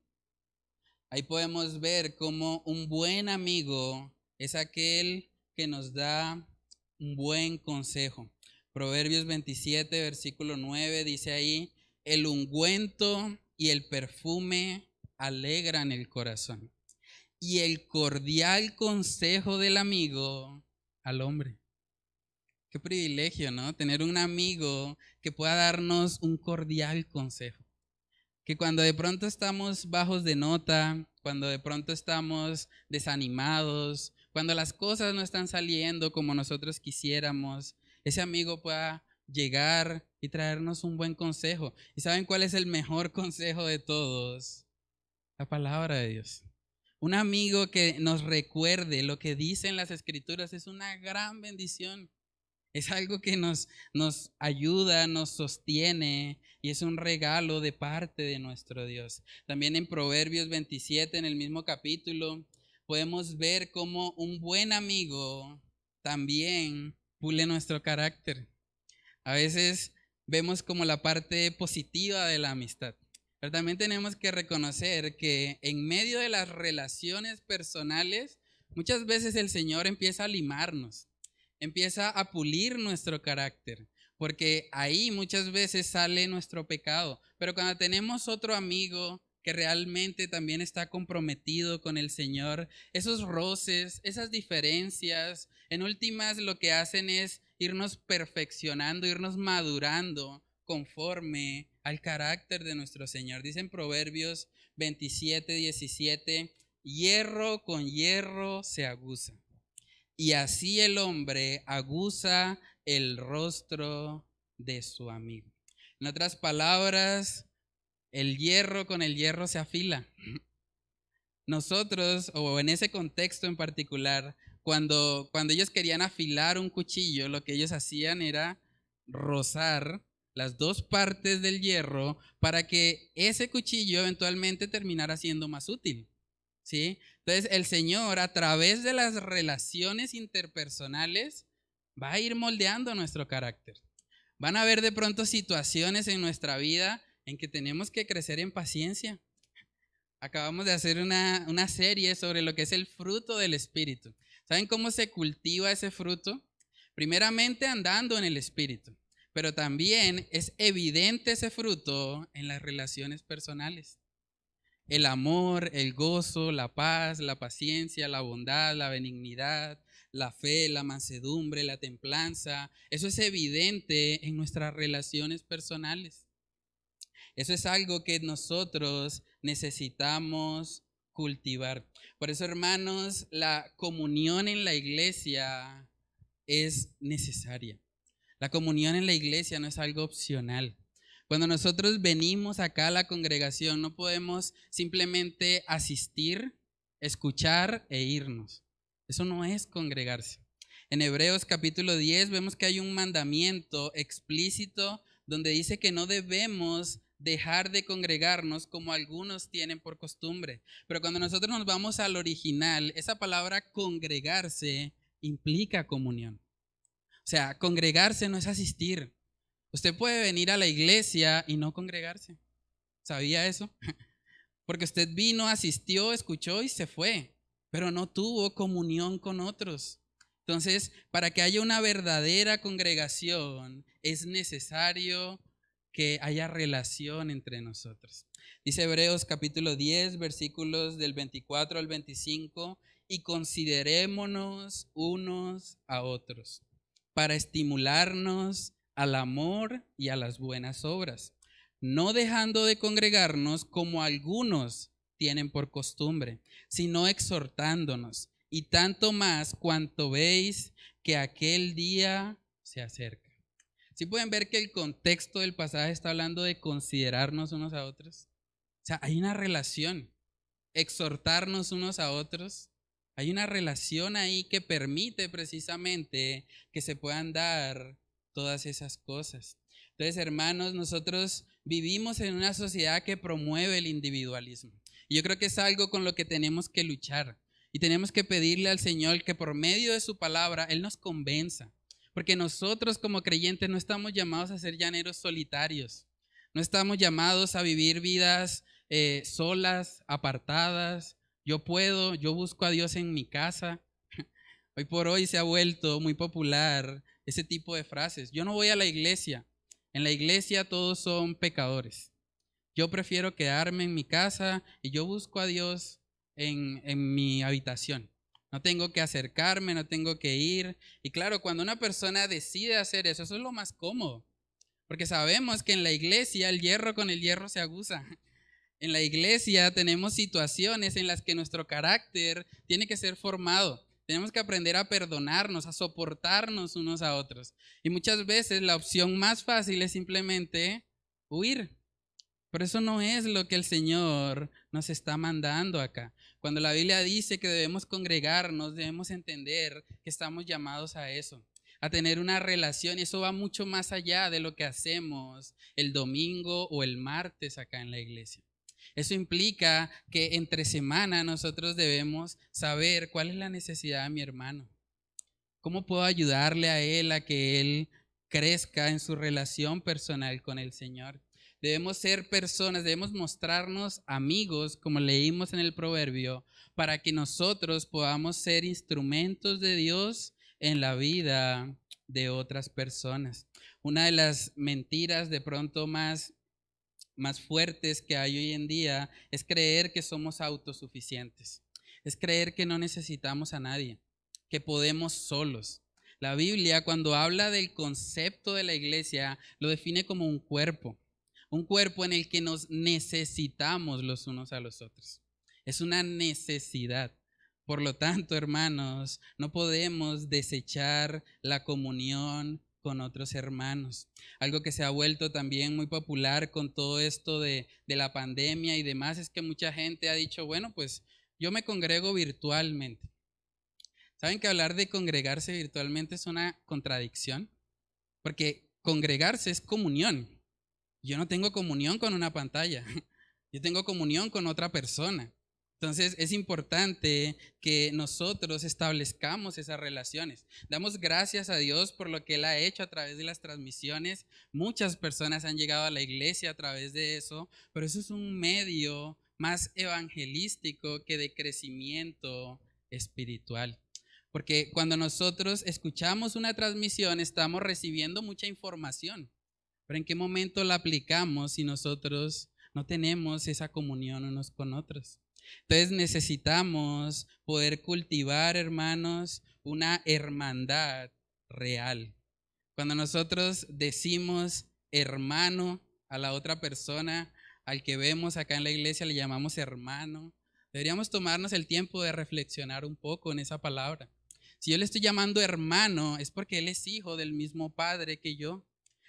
Ahí podemos ver cómo un buen amigo es aquel que nos da un buen consejo. Proverbios 27, versículo 9 dice ahí, el ungüento y el perfume alegran el corazón y el cordial consejo del amigo al hombre. Qué privilegio, ¿no? Tener un amigo que pueda darnos un cordial consejo. Que cuando de pronto estamos bajos de nota, cuando de pronto estamos desanimados, cuando las cosas no están saliendo como nosotros quisiéramos, ese amigo pueda llegar y traernos un buen consejo. ¿Y saben cuál es el mejor consejo de todos? La palabra de Dios. Un amigo que nos recuerde lo que dicen las escrituras es una gran bendición. Es algo que nos, nos ayuda, nos sostiene y es un regalo de parte de nuestro Dios. También en Proverbios 27, en el mismo capítulo, podemos ver cómo un buen amigo también pule nuestro carácter. A veces vemos como la parte positiva de la amistad. Pero también tenemos que reconocer que en medio de las relaciones personales, muchas veces el Señor empieza a limarnos, empieza a pulir nuestro carácter, porque ahí muchas veces sale nuestro pecado. Pero cuando tenemos otro amigo que realmente también está comprometido con el Señor, esos roces, esas diferencias, en últimas lo que hacen es irnos perfeccionando, irnos madurando conforme al carácter de nuestro Señor. Dice en Proverbios 27, 17, hierro con hierro se aguza. Y así el hombre aguza el rostro de su amigo. En otras palabras, el hierro con el hierro se afila. Nosotros, o en ese contexto en particular, cuando, cuando ellos querían afilar un cuchillo, lo que ellos hacían era rozar las dos partes del hierro para que ese cuchillo eventualmente terminara siendo más útil. ¿Sí? Entonces el Señor a través de las relaciones interpersonales va a ir moldeando nuestro carácter. Van a haber de pronto situaciones en nuestra vida en que tenemos que crecer en paciencia. Acabamos de hacer una, una serie sobre lo que es el fruto del Espíritu. ¿Saben cómo se cultiva ese fruto? Primeramente andando en el Espíritu pero también es evidente ese fruto en las relaciones personales. El amor, el gozo, la paz, la paciencia, la bondad, la benignidad, la fe, la mansedumbre, la templanza, eso es evidente en nuestras relaciones personales. Eso es algo que nosotros necesitamos cultivar. Por eso, hermanos, la comunión en la iglesia es necesaria. La comunión en la iglesia no es algo opcional. Cuando nosotros venimos acá a la congregación, no podemos simplemente asistir, escuchar e irnos. Eso no es congregarse. En Hebreos capítulo 10 vemos que hay un mandamiento explícito donde dice que no debemos dejar de congregarnos como algunos tienen por costumbre. Pero cuando nosotros nos vamos al original, esa palabra congregarse implica comunión. O sea, congregarse no es asistir. Usted puede venir a la iglesia y no congregarse. ¿Sabía eso? Porque usted vino, asistió, escuchó y se fue, pero no tuvo comunión con otros. Entonces, para que haya una verdadera congregación, es necesario que haya relación entre nosotros. Dice Hebreos capítulo 10, versículos del 24 al 25, y considerémonos unos a otros para estimularnos al amor y a las buenas obras, no dejando de congregarnos como algunos tienen por costumbre, sino exhortándonos, y tanto más cuanto veis que aquel día se acerca. Si pueden ver que el contexto del pasaje está hablando de considerarnos unos a otros. O sea, hay una relación. Exhortarnos unos a otros. Hay una relación ahí que permite precisamente que se puedan dar todas esas cosas. Entonces, hermanos, nosotros vivimos en una sociedad que promueve el individualismo. Y yo creo que es algo con lo que tenemos que luchar. Y tenemos que pedirle al Señor que por medio de su palabra Él nos convenza. Porque nosotros como creyentes no estamos llamados a ser llaneros solitarios. No estamos llamados a vivir vidas eh, solas, apartadas. Yo puedo, yo busco a Dios en mi casa. Hoy por hoy se ha vuelto muy popular ese tipo de frases. Yo no voy a la iglesia. En la iglesia todos son pecadores. Yo prefiero quedarme en mi casa y yo busco a Dios en, en mi habitación. No tengo que acercarme, no tengo que ir. Y claro, cuando una persona decide hacer eso, eso es lo más cómodo. Porque sabemos que en la iglesia el hierro con el hierro se aguza. En la iglesia tenemos situaciones en las que nuestro carácter tiene que ser formado. Tenemos que aprender a perdonarnos, a soportarnos unos a otros. Y muchas veces la opción más fácil es simplemente huir. Pero eso no es lo que el Señor nos está mandando acá. Cuando la Biblia dice que debemos congregarnos, debemos entender que estamos llamados a eso, a tener una relación. Y eso va mucho más allá de lo que hacemos el domingo o el martes acá en la iglesia. Eso implica que entre semana nosotros debemos saber cuál es la necesidad de mi hermano. ¿Cómo puedo ayudarle a él a que él crezca en su relación personal con el Señor? Debemos ser personas, debemos mostrarnos amigos, como leímos en el proverbio, para que nosotros podamos ser instrumentos de Dios en la vida de otras personas. Una de las mentiras de pronto más más fuertes que hay hoy en día es creer que somos autosuficientes. Es creer que no necesitamos a nadie, que podemos solos. La Biblia cuando habla del concepto de la iglesia lo define como un cuerpo, un cuerpo en el que nos necesitamos los unos a los otros. Es una necesidad. Por lo tanto, hermanos, no podemos desechar la comunión con otros hermanos. Algo que se ha vuelto también muy popular con todo esto de, la pandemia y demás es que mucha gente ha dicho, bueno, pues yo me congrego virtualmente. ¿Saben que hablar de congregarse virtualmente es una contradicción? Porque congregarse es comunión. Yo no tengo comunión con una pantalla. Yo tengo comunión con otra persona. Entonces es importante que nosotros establezcamos esas relaciones. Damos gracias a Dios por lo que Él ha hecho a través de las transmisiones. Muchas personas han llegado a la iglesia a través de eso, pero eso es un medio más evangelístico que de crecimiento espiritual. Porque cuando nosotros escuchamos una transmisión estamos recibiendo mucha información, pero ¿en qué momento la aplicamos si nosotros no tenemos esa comunión unos con otros? Entonces necesitamos poder cultivar, hermanos, una hermandad real. Cuando nosotros decimos hermano a la otra persona, al que vemos acá en la iglesia le llamamos hermano, deberíamos tomarnos el tiempo de reflexionar un poco en esa palabra. Si yo le estoy llamando hermano, es porque él es hijo del mismo Padre que yo.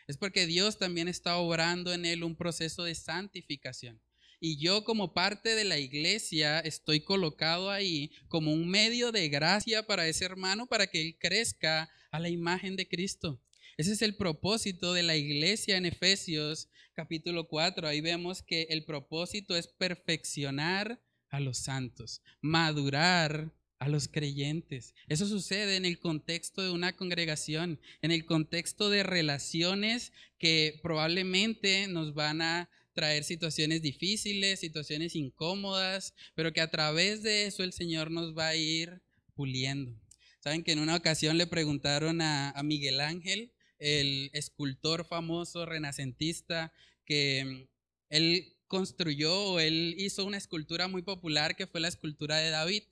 Es porque Dios también está obrando en él un proceso de santificación. Y yo como parte de la iglesia estoy colocado ahí como un medio de gracia para ese hermano para que él crezca a la imagen de Cristo. Ese es el propósito de la iglesia en Efesios capítulo 4. Ahí vemos que el propósito es perfeccionar a los santos, madurar a los creyentes. Eso sucede en el contexto de una congregación, en el contexto de relaciones que probablemente nos van a traer situaciones difíciles, situaciones incómodas, pero que a través de eso el Señor nos va a ir puliendo. Saben que en una ocasión le preguntaron a, Miguel Ángel, el escultor famoso renacentista, que mm, él construyó él hizo una escultura muy popular que fue la escultura de David.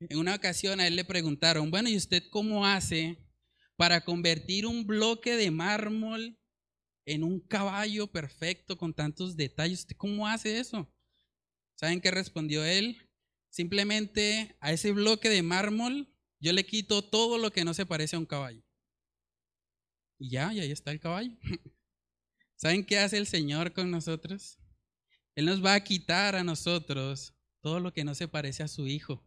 En una ocasión a él le preguntaron, bueno, ¿y usted cómo hace para convertir un bloque de mármol en un caballo perfecto con tantos detalles. ¿Usted cómo hace eso? ¿Saben qué respondió él? Simplemente a ese bloque de mármol yo le quito todo lo que no se parece a un caballo. Y ya, y ahí está el caballo. ¿Saben qué hace el Señor con nosotros? Él nos va a quitar a nosotros todo lo que no se parece a su Hijo,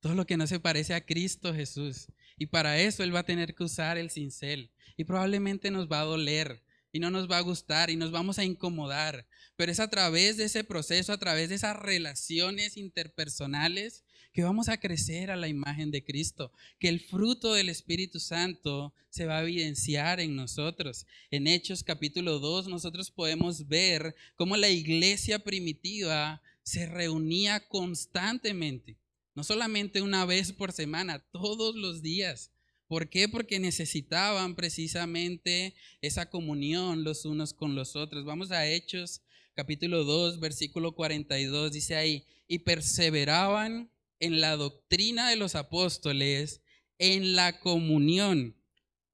todo lo que no se parece a Cristo Jesús. Y para eso Él va a tener que usar el cincel. Y probablemente nos va a doler, y no nos va a gustar y nos vamos a incomodar. Pero es a través de ese proceso, a través de esas relaciones interpersonales, que vamos a crecer a la imagen de Cristo, que el fruto del Espíritu Santo se va a evidenciar en nosotros. En Hechos capítulo 2 nosotros podemos ver cómo la iglesia primitiva se reunía constantemente, no solamente una vez por semana, todos los días ¿Por qué? Porque necesitaban precisamente esa comunión los unos con los otros. Vamos a Hechos capítulo 2, versículo 42, dice ahí, y perseveraban en la doctrina de los apóstoles, en la comunión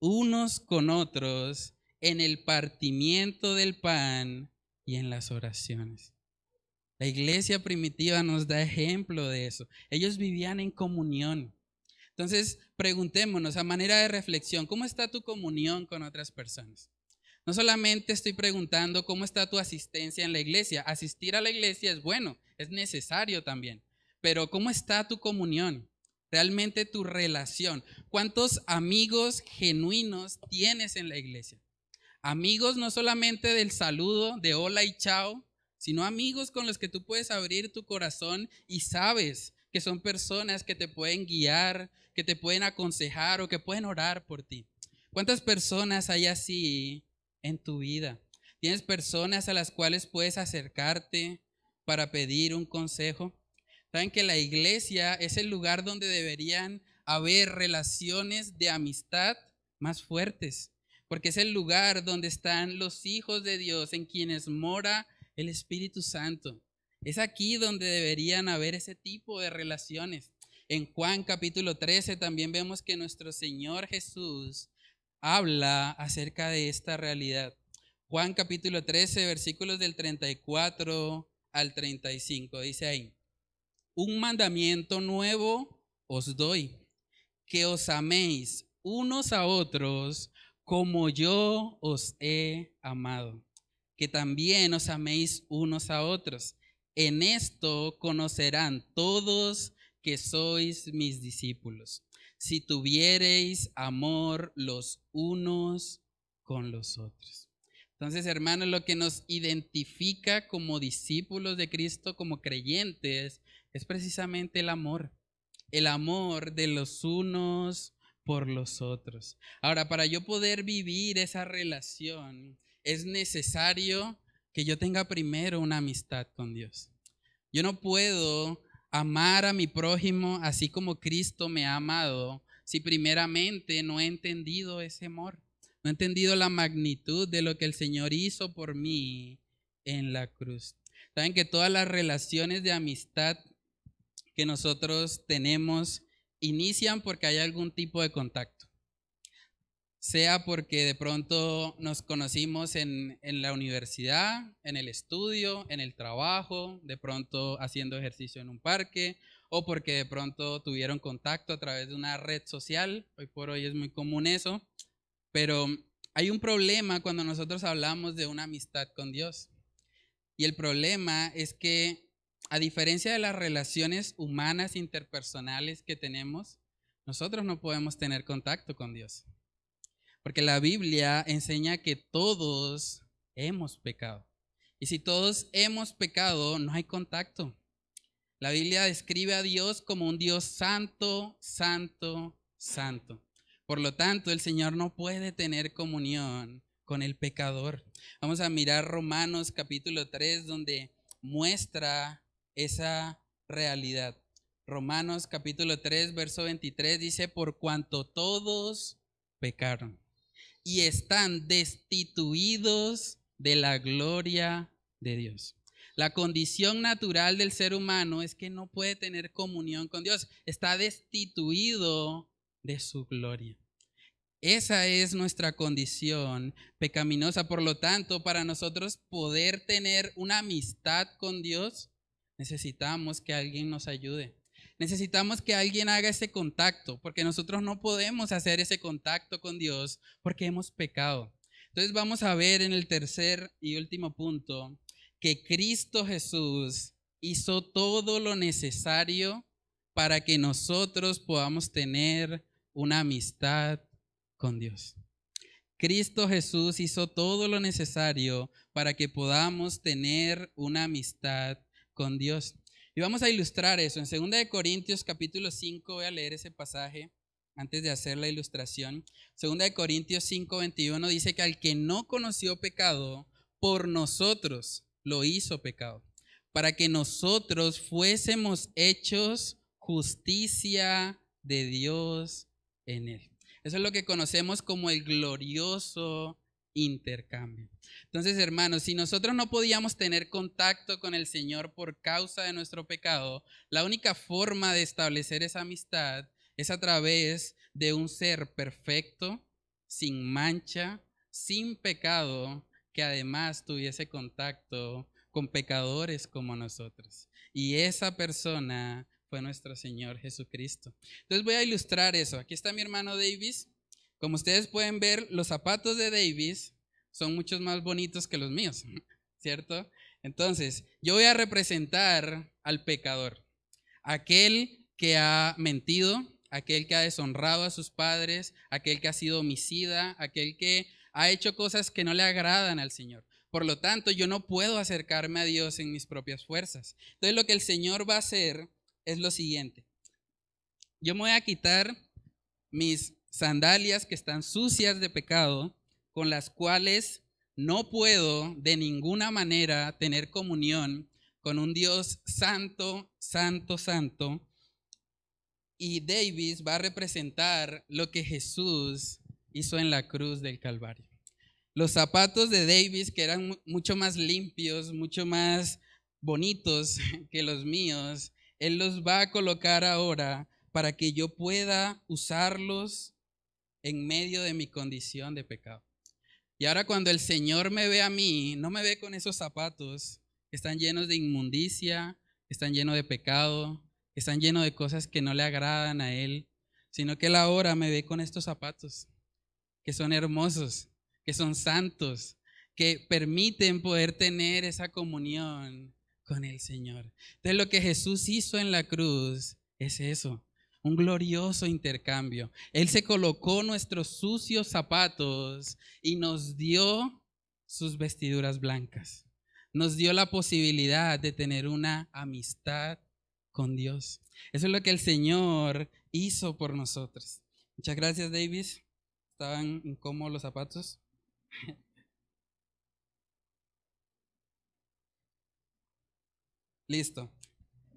unos con otros, en el partimiento del pan y en las oraciones. La iglesia primitiva nos da ejemplo de eso. Ellos vivían en comunión. Entonces, preguntémonos a manera de reflexión, ¿cómo está tu comunión con otras personas? No solamente estoy preguntando cómo está tu asistencia en la iglesia. Asistir a la iglesia es bueno, es necesario también. Pero ¿cómo está tu comunión? Realmente tu relación. ¿Cuántos amigos genuinos tienes en la iglesia? Amigos no solamente del saludo, de hola y chao, sino amigos con los que tú puedes abrir tu corazón y sabes que son personas que te pueden guiar, que te pueden aconsejar o que pueden orar por ti. ¿Cuántas personas hay así en tu vida? ¿Tienes personas a las cuales puedes acercarte para pedir un consejo? Saben que la iglesia es el lugar donde deberían haber relaciones de amistad más fuertes, porque es el lugar donde están los hijos de Dios en quienes mora el Espíritu Santo. Es aquí donde deberían haber ese tipo de relaciones. En Juan capítulo 13 también vemos que nuestro Señor Jesús habla acerca de esta realidad. Juan capítulo 13, versículos del 34 al 35, dice ahí, un mandamiento nuevo os doy, que os améis unos a otros como yo os he amado, que también os améis unos a otros. En esto conocerán todos que sois mis discípulos, si tuviereis amor los unos con los otros. Entonces, hermanos, lo que nos identifica como discípulos de Cristo, como creyentes, es precisamente el amor. El amor de los unos por los otros. Ahora, para yo poder vivir esa relación, es necesario que yo tenga primero una amistad con Dios. Yo no puedo amar a mi prójimo así como Cristo me ha amado si primeramente no he entendido ese amor, no he entendido la magnitud de lo que el Señor hizo por mí en la cruz. Saben que todas las relaciones de amistad que nosotros tenemos inician porque hay algún tipo de contacto sea porque de pronto nos conocimos en, la universidad, en el estudio, en el trabajo, de pronto haciendo ejercicio en un parque, o porque de pronto tuvieron contacto a través de una red social. Hoy por hoy es muy común eso. Pero hay un problema cuando nosotros hablamos de una amistad con Dios. Y el problema es que, a diferencia de las relaciones humanas interpersonales que tenemos, nosotros no podemos tener contacto con Dios. Porque la Biblia enseña que todos hemos pecado. Y si todos hemos pecado, no hay contacto. La Biblia describe a Dios como un Dios santo, santo, santo. Por lo tanto, el Señor no puede tener comunión con el pecador. Vamos a mirar Romanos capítulo 3, donde muestra esa realidad. Romanos capítulo 3, verso 23 dice, por cuanto todos pecaron y están destituidos de la gloria de Dios. La condición natural del ser humano es que no puede tener comunión con Dios, está destituido de su gloria. Esa es nuestra condición pecaminosa. Por lo tanto, para nosotros poder tener una amistad con Dios, necesitamos que alguien nos ayude. Necesitamos que alguien haga ese contacto, porque nosotros no podemos hacer ese contacto con Dios porque hemos pecado. Entonces vamos a ver en el tercer y último punto que Cristo Jesús hizo todo lo necesario para que nosotros podamos tener una amistad con Dios. Cristo Jesús hizo todo lo necesario para que podamos tener una amistad con Dios. Y vamos a ilustrar eso. En 2 de Corintios capítulo 5 voy a leer ese pasaje antes de hacer la ilustración. 2 de Corintios 5, 21 dice que al que no conoció pecado, por nosotros lo hizo pecado, para que nosotros fuésemos hechos justicia de Dios en él. Eso es lo que conocemos como el glorioso intercambio. Entonces, hermanos, si nosotros no podíamos tener contacto con el Señor por causa de nuestro pecado, la única forma de establecer esa amistad es a través de un ser perfecto, sin mancha, sin pecado, que además tuviese contacto con pecadores como nosotros. Y esa persona fue nuestro Señor Jesucristo. Entonces voy a ilustrar eso. Aquí está mi hermano Davis. Como ustedes pueden ver, los zapatos de Davis son muchos más bonitos que los míos, ¿cierto? Entonces, yo voy a representar al pecador, aquel que ha mentido, aquel que ha deshonrado a sus padres, aquel que ha sido homicida, aquel que ha hecho cosas que no le agradan al Señor. Por lo tanto, yo no puedo acercarme a Dios en mis propias fuerzas. Entonces, lo que el Señor va a hacer es lo siguiente. Yo me voy a quitar mis sandalias que están sucias de pecado, con las cuales no puedo de ninguna manera tener comunión con un Dios santo, santo, santo. Y Davis va a representar lo que Jesús hizo en la cruz del Calvario. Los zapatos de Davis, que eran mucho más limpios, mucho más bonitos que los míos, él los va a colocar ahora para que yo pueda usarlos en medio de mi condición de pecado. Y ahora cuando el Señor me ve a mí, no me ve con esos zapatos que están llenos de inmundicia, que están llenos de pecado, que están llenos de cosas que no le agradan a Él, sino que Él ahora me ve con estos zapatos, que son hermosos, que son santos, que permiten poder tener esa comunión con el Señor. Entonces lo que Jesús hizo en la cruz es eso, un glorioso intercambio. Él se colocó nuestros sucios zapatos y nos dio sus vestiduras blancas. Nos dio la posibilidad de tener una amistad con Dios. Eso es lo que el Señor hizo por nosotros. Muchas gracias, Davis. ¿Estaban incómodos los zapatos? Listo.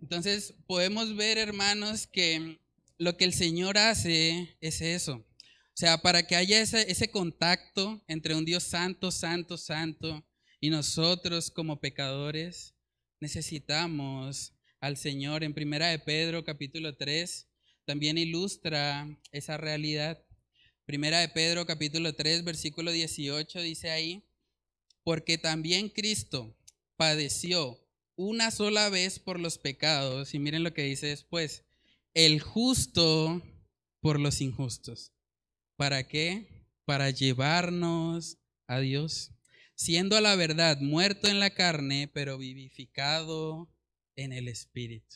Entonces podemos ver, hermanos, que lo que el Señor hace es eso. O sea, para que haya ese, contacto entre un Dios santo, santo, santo y nosotros como pecadores, necesitamos al Señor. En Primera de Pedro, capítulo 3, también ilustra esa realidad. Primera de Pedro, capítulo 3, versículo 18, dice ahí, porque también Cristo padeció una sola vez por los pecados, y miren lo que dice después, el justo por los injustos. ¿Para qué? Para llevarnos a Dios, siendo a la verdad muerto en la carne, pero vivificado en el Espíritu.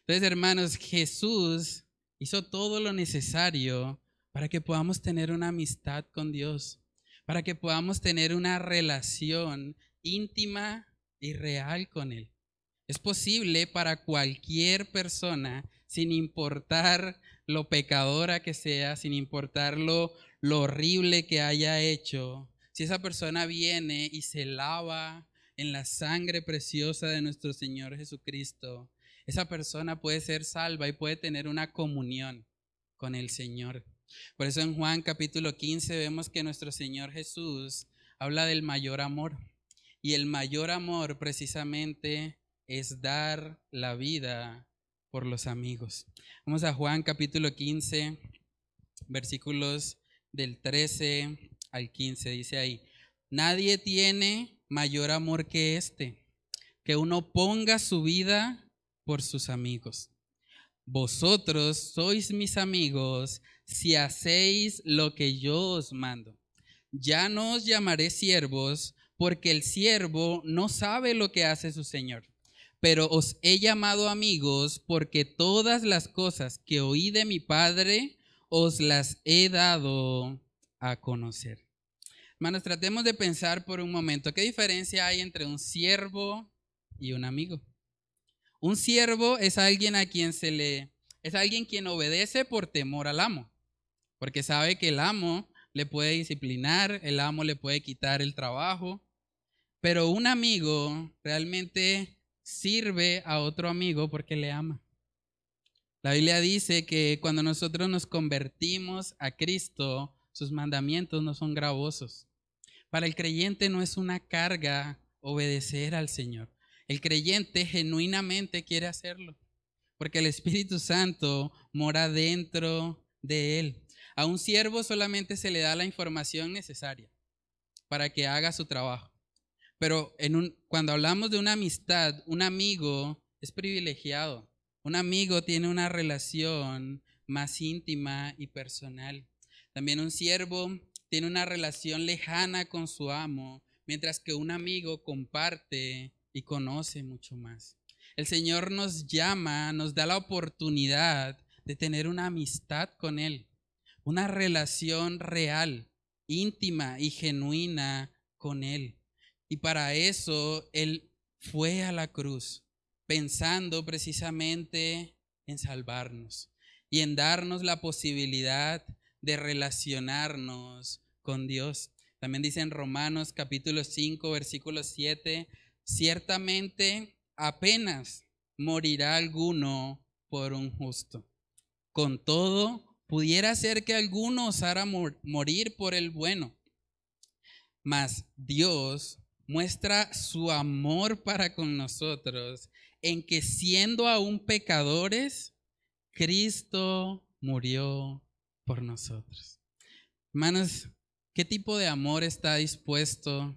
Entonces, hermanos, Jesús hizo todo lo necesario para que podamos tener una amistad con Dios, para que podamos tener una relación íntima y real con Él. Es posible para cualquier persona, sin importar lo pecadora que sea, sin importar lo, horrible que haya hecho, si esa persona viene y se lava en la sangre preciosa de nuestro Señor Jesucristo, esa persona puede ser salva y puede tener una comunión con el Señor. Por eso en Juan capítulo 15 vemos que nuestro Señor Jesús habla del mayor amor. Y el mayor amor precisamente es dar la vida por los amigos. Vamos a Juan capítulo 15, versículos del 13 al 15. Dice ahí, nadie tiene mayor amor que este, que uno ponga su vida por sus amigos. Vosotros sois mis amigos si hacéis lo que yo os mando. Ya no os llamaré siervos, porque el siervo no sabe lo que hace su Señor. Pero os he llamado amigos, porque todas las cosas que oí de mi Padre os las he dado a conocer. Hermanos, tratemos de pensar por un momento, ¿qué diferencia hay entre un siervo y un amigo? Un siervo es alguien a quien se le es alguien quien obedece por temor al amo, porque sabe que el amo le puede disciplinar, el amo le puede quitar el trabajo, pero un amigo realmente sirve a otro amigo porque le ama. La Biblia dice que cuando nosotros nos convertimos a Cristo, sus mandamientos no son gravosos. Para el creyente no es una carga obedecer al Señor. El creyente genuinamente quiere hacerlo, porque el Espíritu Santo mora dentro de él. A un siervo solamente se le da la información necesaria para que haga su trabajo. Pero cuando hablamos de una amistad, un amigo es privilegiado. Un amigo tiene una relación más íntima y personal. También un siervo tiene una relación lejana con su amo, mientras que un amigo comparte y conoce mucho más. El Señor nos llama, nos da la oportunidad de tener una amistad con Él, una relación real, íntima y genuina con Él. Y para eso Él fue a la cruz, pensando precisamente en salvarnos y en darnos la posibilidad de relacionarnos con Dios. También dice en Romanos capítulo 5, versículo 7, ciertamente apenas morirá alguno por un justo. Con todo, pudiera ser que alguno osara morir por el bueno. Mas Dios muestra su amor para con nosotros en que siendo aún pecadores, Cristo murió por nosotros. Hermanos, ¿qué tipo de amor está dispuesto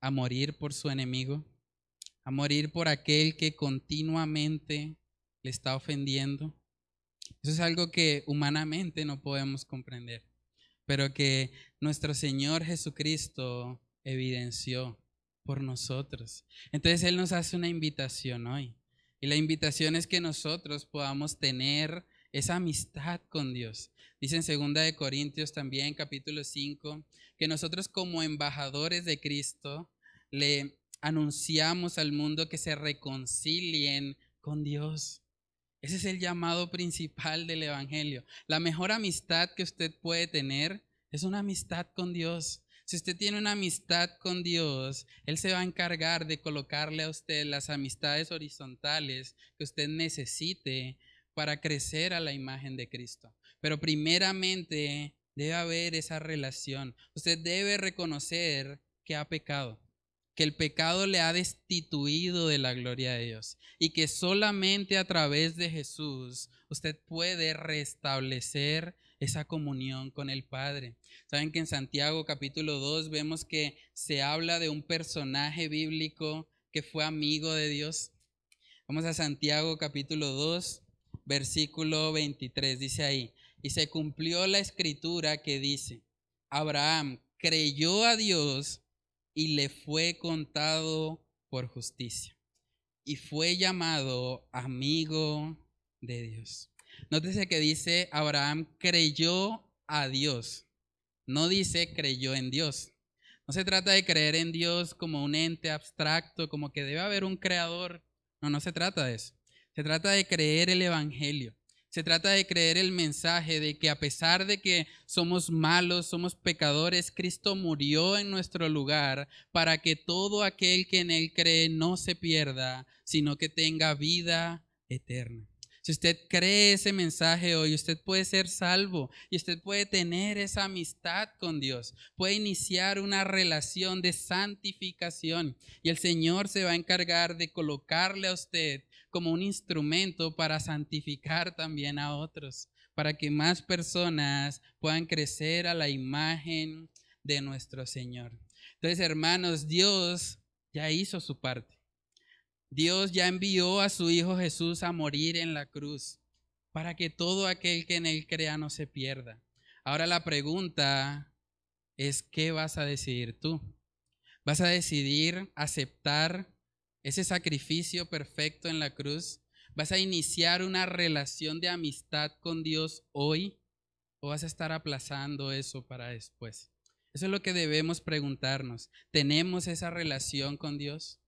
a morir por su enemigo? a morir por aquel que continuamente le está ofendiendo. Eso es algo que humanamente no podemos comprender, pero que nuestro Señor Jesucristo evidenció por nosotros. Entonces Él nos hace una invitación hoy. Y la invitación es que nosotros podamos tener esa amistad con Dios. Dice en 2 de Corintios también, capítulo 5, que nosotros como embajadores de Cristo le anunciamos al mundo que se reconcilien con Dios. Ese es el llamado principal del Evangelio. La mejor amistad que usted puede tener es una amistad con Dios. Si usted tiene una amistad con Dios, Él se va a encargar de colocarle a usted las amistades horizontales que usted necesite para crecer a la imagen de Cristo. Pero primeramente debe haber esa relación. Usted debe reconocer que ha pecado que el pecado le ha destituido de la gloria de Dios y que solamente a través de Jesús usted puede restablecer esa comunión con el Padre. Saben que en Santiago capítulo 2 vemos que se habla de un personaje bíblico que fue amigo de Dios. Vamos a Santiago capítulo 2, versículo 23. Dice ahí, y se cumplió la escritura que dice, Abraham creyó a Dios y le fue contado por justicia. Y fue llamado amigo de Dios. Nótese que dice, Abraham creyó a Dios. No dice creyó en Dios. No se trata de creer en Dios como un ente abstracto, como que debe haber un creador. No, no se trata de eso. Se trata de creer el Evangelio. Se trata de creer el mensaje de que a pesar de que somos malos, somos pecadores, Cristo murió en nuestro lugar para que todo aquel que en Él cree no se pierda, sino que tenga vida eterna. Si usted cree ese mensaje hoy, usted puede ser salvo y usted puede tener esa amistad con Dios, puede iniciar una relación de santificación y el Señor se va a encargar de colocarle a usted como un instrumento para santificar también a otros, para que más personas puedan crecer a la imagen de nuestro Señor. Entonces, hermanos, Dios ya hizo su parte. Dios ya envió a su Hijo Jesús a morir en la cruz para que todo aquel que en Él crea no se pierda. Ahora la pregunta es, ¿qué vas a decidir tú? ¿Vas a decidir aceptar ese sacrificio perfecto en la cruz? ¿Vas a iniciar una relación de amistad con Dios hoy o vas a estar aplazando eso para después? Eso es lo que debemos preguntarnos. ¿Tenemos esa relación con Dios?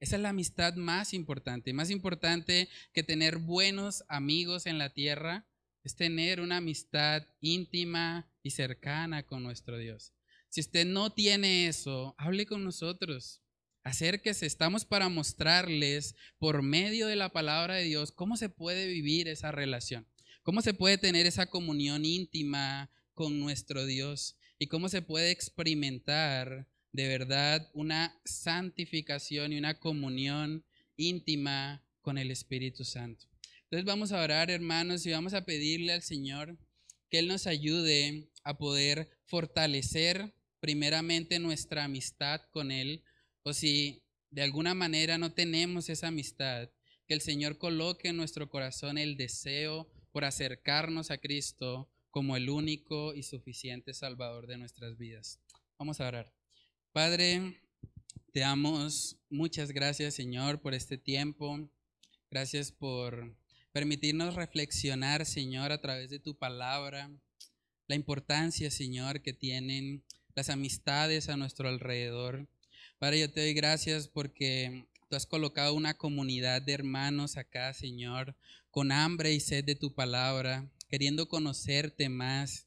Esa es la amistad más importante. Más importante que tener buenos amigos en la tierra es tener una amistad íntima y cercana con nuestro Dios. Si usted no tiene eso, hable con nosotros. Acérquese, estamos para mostrarles por medio de la palabra de Dios cómo se puede vivir esa relación, cómo se puede tener esa comunión íntima con nuestro Dios y cómo se puede experimentar de verdad una santificación y una comunión íntima con el Espíritu Santo. Entonces vamos a orar, hermanos, y vamos a pedirle al Señor que Él nos ayude a poder fortalecer primeramente nuestra amistad con Él, o si de alguna manera no tenemos esa amistad, que el Señor coloque en nuestro corazón el deseo por acercarnos a Cristo como el único y suficiente Salvador de nuestras vidas. Vamos a orar. Padre, te damos muchas gracias, Señor, por este tiempo. Gracias por permitirnos reflexionar, Señor, a través de tu palabra, la importancia, Señor, que tienen las amistades a nuestro alrededor. Padre, yo te doy gracias porque tú has colocado una comunidad de hermanos acá, Señor, con hambre y sed de tu palabra, queriendo conocerte más.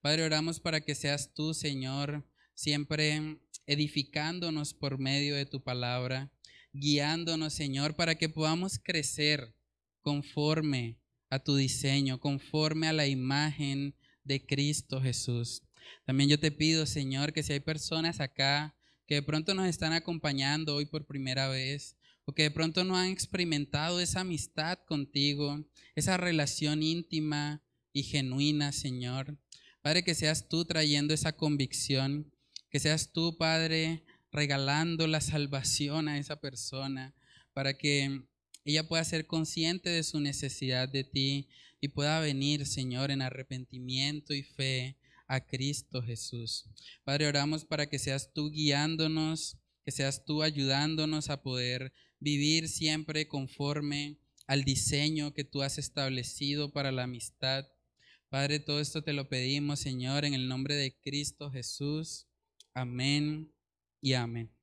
Padre, oramos para que seas tú, Señor, siempre edificándonos por medio de tu palabra, guiándonos, Señor, para que podamos crecer conforme a tu diseño, conforme a la imagen de Cristo Jesús. También yo te pido, Señor, que si hay personas acá que de pronto nos están acompañando hoy por primera vez, o que de pronto no han experimentado esa amistad contigo, esa relación íntima y genuina, Señor. Padre, que seas tú trayendo esa convicción que seas tú, Padre, regalando la salvación a esa persona para que ella pueda ser consciente de su necesidad de ti y pueda venir, Señor, en arrepentimiento y fe a Cristo Jesús. Padre, oramos para que seas tú guiándonos, que seas tú ayudándonos a poder vivir siempre conforme al diseño que tú has establecido para la amistad. Padre, todo esto te lo pedimos, Señor, en el nombre de Cristo Jesús. Amén y amén.